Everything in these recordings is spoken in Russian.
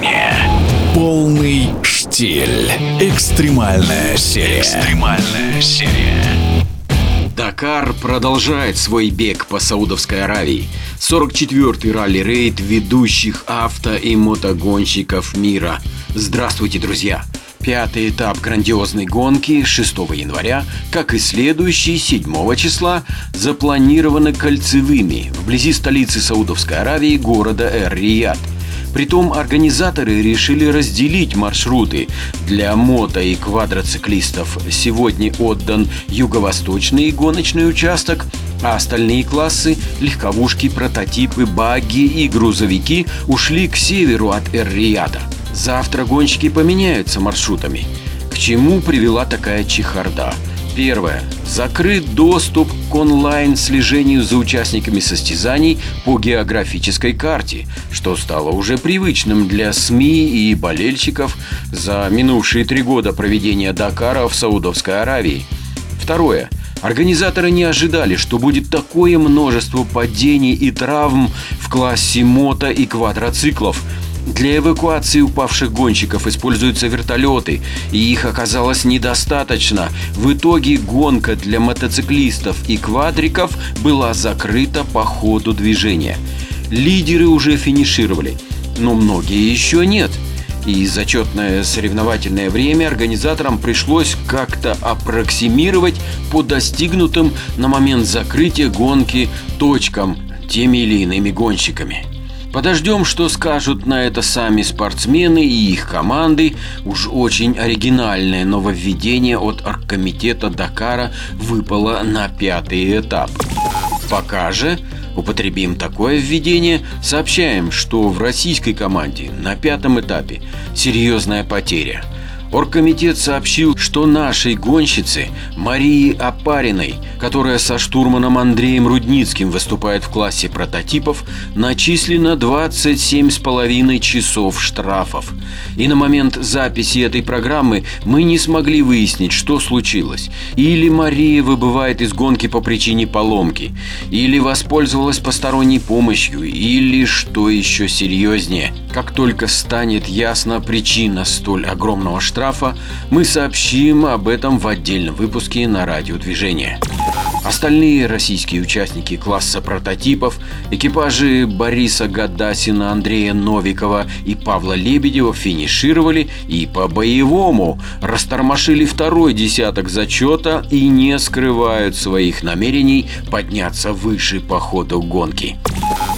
движения. Полный штиль. Экстремальная серия. Экстремальная серия. Дакар продолжает свой бег по Саудовской Аравии. 44-й ралли-рейд ведущих авто и мотогонщиков мира. Здравствуйте, друзья! Пятый этап грандиозной гонки 6 января, как и следующий 7 числа, запланированы кольцевыми вблизи столицы Саудовской Аравии города Эр-Рияд. Притом организаторы решили разделить маршруты. Для мото и квадроциклистов сегодня отдан юго-восточный гоночный участок, а остальные классы – легковушки, прототипы, багги и грузовики – ушли к северу от Эр-Рияда. Завтра гонщики поменяются маршрутами. К чему привела такая чехарда? Первое. Закрыт доступ к онлайн-слежению за участниками состязаний по географической карте, что стало уже привычным для СМИ и болельщиков за минувшие три года проведения Дакара в Саудовской Аравии. Второе. Организаторы не ожидали, что будет такое множество падений и травм в классе мото и квадроциклов – для эвакуации упавших гонщиков используются вертолеты, и их оказалось недостаточно. В итоге гонка для мотоциклистов и квадриков была закрыта по ходу движения. Лидеры уже финишировали, но многие еще нет. И зачетное соревновательное время организаторам пришлось как-то аппроксимировать по достигнутым на момент закрытия гонки точкам теми или иными гонщиками. Подождем, что скажут на это сами спортсмены и их команды. Уж очень оригинальное нововведение от оргкомитета Дакара выпало на пятый этап. Пока же употребим такое введение, сообщаем, что в российской команде на пятом этапе серьезная потеря – Оргкомитет сообщил, что нашей гонщице Марии Апариной, которая со штурманом Андреем Рудницким выступает в классе прототипов, начислено 27,5 часов штрафов. И на момент записи этой программы мы не смогли выяснить, что случилось. Или Мария выбывает из гонки по причине поломки, или воспользовалась посторонней помощью, или, что еще серьезнее, как только станет ясна причина столь огромного штрафа, штрафа, мы сообщим об этом в отдельном выпуске на радиодвижение. Остальные российские участники класса прототипов, экипажи Бориса Гадасина, Андрея Новикова и Павла Лебедева финишировали и по-боевому растормошили второй десяток зачета и не скрывают своих намерений подняться выше по ходу гонки.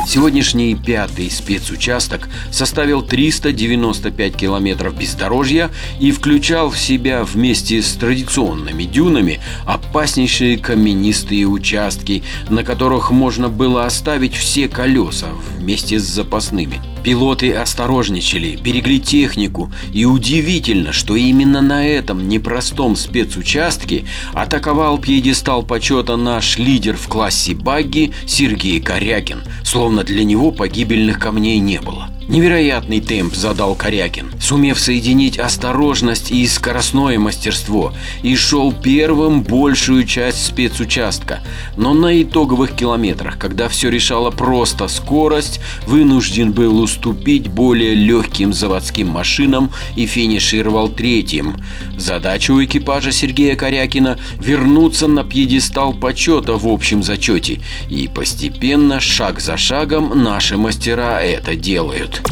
Сегодняшний пятый спецучасток составил 395 километров бездорожья и включал в себя вместе с традиционными дюнами опаснейшие каменистые участки, на которых можно было оставить все колеса вместе с запасными – Пилоты осторожничали, берегли технику, и удивительно, что именно на этом непростом спецучастке атаковал пьедестал почета наш лидер в классе багги Сергей Корякин, словно для него погибельных камней не было. Невероятный темп задал Корякин, сумев соединить осторожность и скоростное мастерство, и шел первым большую часть спецучастка. Но на итоговых километрах, когда все решало просто скорость, вынужден был уступить более легким заводским машинам и финишировал третьим. Задача у экипажа Сергея Корякина – вернуться на пьедестал почета в общем зачете. И постепенно, шаг за шагом, наши мастера это делают.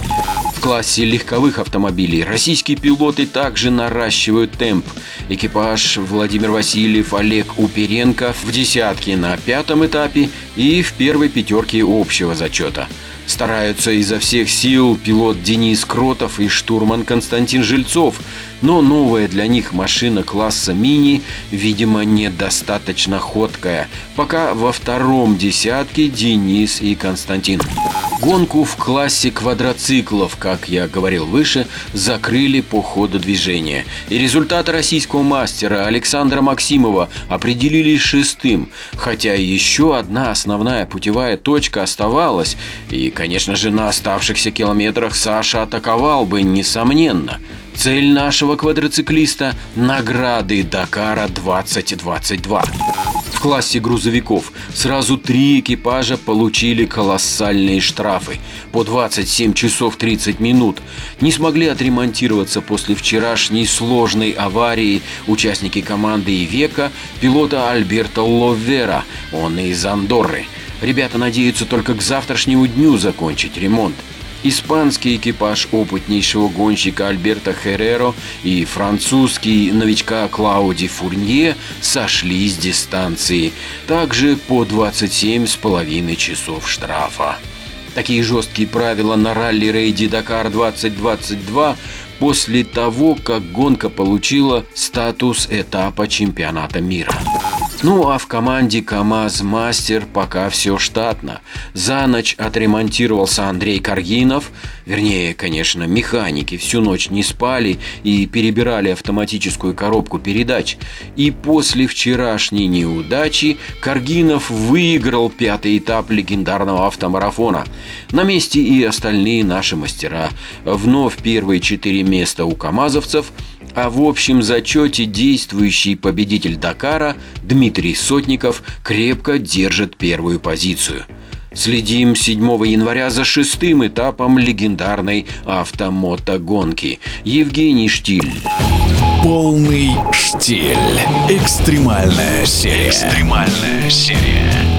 В классе легковых автомобилей российские пилоты также наращивают темп. Экипаж Владимир Васильев, Олег Уперенко в десятке на пятом этапе и в первой пятерке общего зачета. Стараются изо всех сил пилот Денис Кротов и штурман Константин Жильцов, но новая для них машина класса мини, видимо, недостаточно ходкая. Пока во втором десятке Денис и Константин. Гонку в классе квадроциклов, как я говорил выше, закрыли по ходу движения. И результат российского мастера Александра Максимова определили шестым, хотя еще одна основная путевая точка оставалась, и, конечно же, на оставшихся километрах Саша атаковал бы, несомненно. Цель нашего квадроциклиста – награды Дакара 2022 В классе грузовиков сразу три экипажа получили колоссальные штрафы по 27 часов 30 минут. Не смогли отремонтироваться после вчерашней сложной аварии участники команды Ивека, пилота Альберта Ловера, он из Андорры. Ребята надеются только к завтрашнему дню закончить ремонт. Испанский экипаж опытнейшего гонщика Альберта Хереро и французский новичка Клауди Фурнье сошли с дистанции, также по 27,5 часов штрафа. Такие жесткие правила на ралли-рейде Дакар 2022 после того, как гонка получила статус этапа чемпионата мира. Ну а в команде КАМАЗ Мастер пока все штатно. За ночь отремонтировался Андрей Каргинов. Вернее, конечно, механики всю ночь не спали и перебирали автоматическую коробку передач. И после вчерашней неудачи Каргинов выиграл пятый этап легендарного автомарафона. На месте и остальные наши мастера. Вновь первые четыре места у камазовцев – а в общем зачете действующий победитель Дакара Дмитрий Сотников крепко держит первую позицию. Следим 7 января за шестым этапом легендарной автомотогонки. Евгений Штиль. Полный штиль. Экстремальная серия. Экстремальная серия.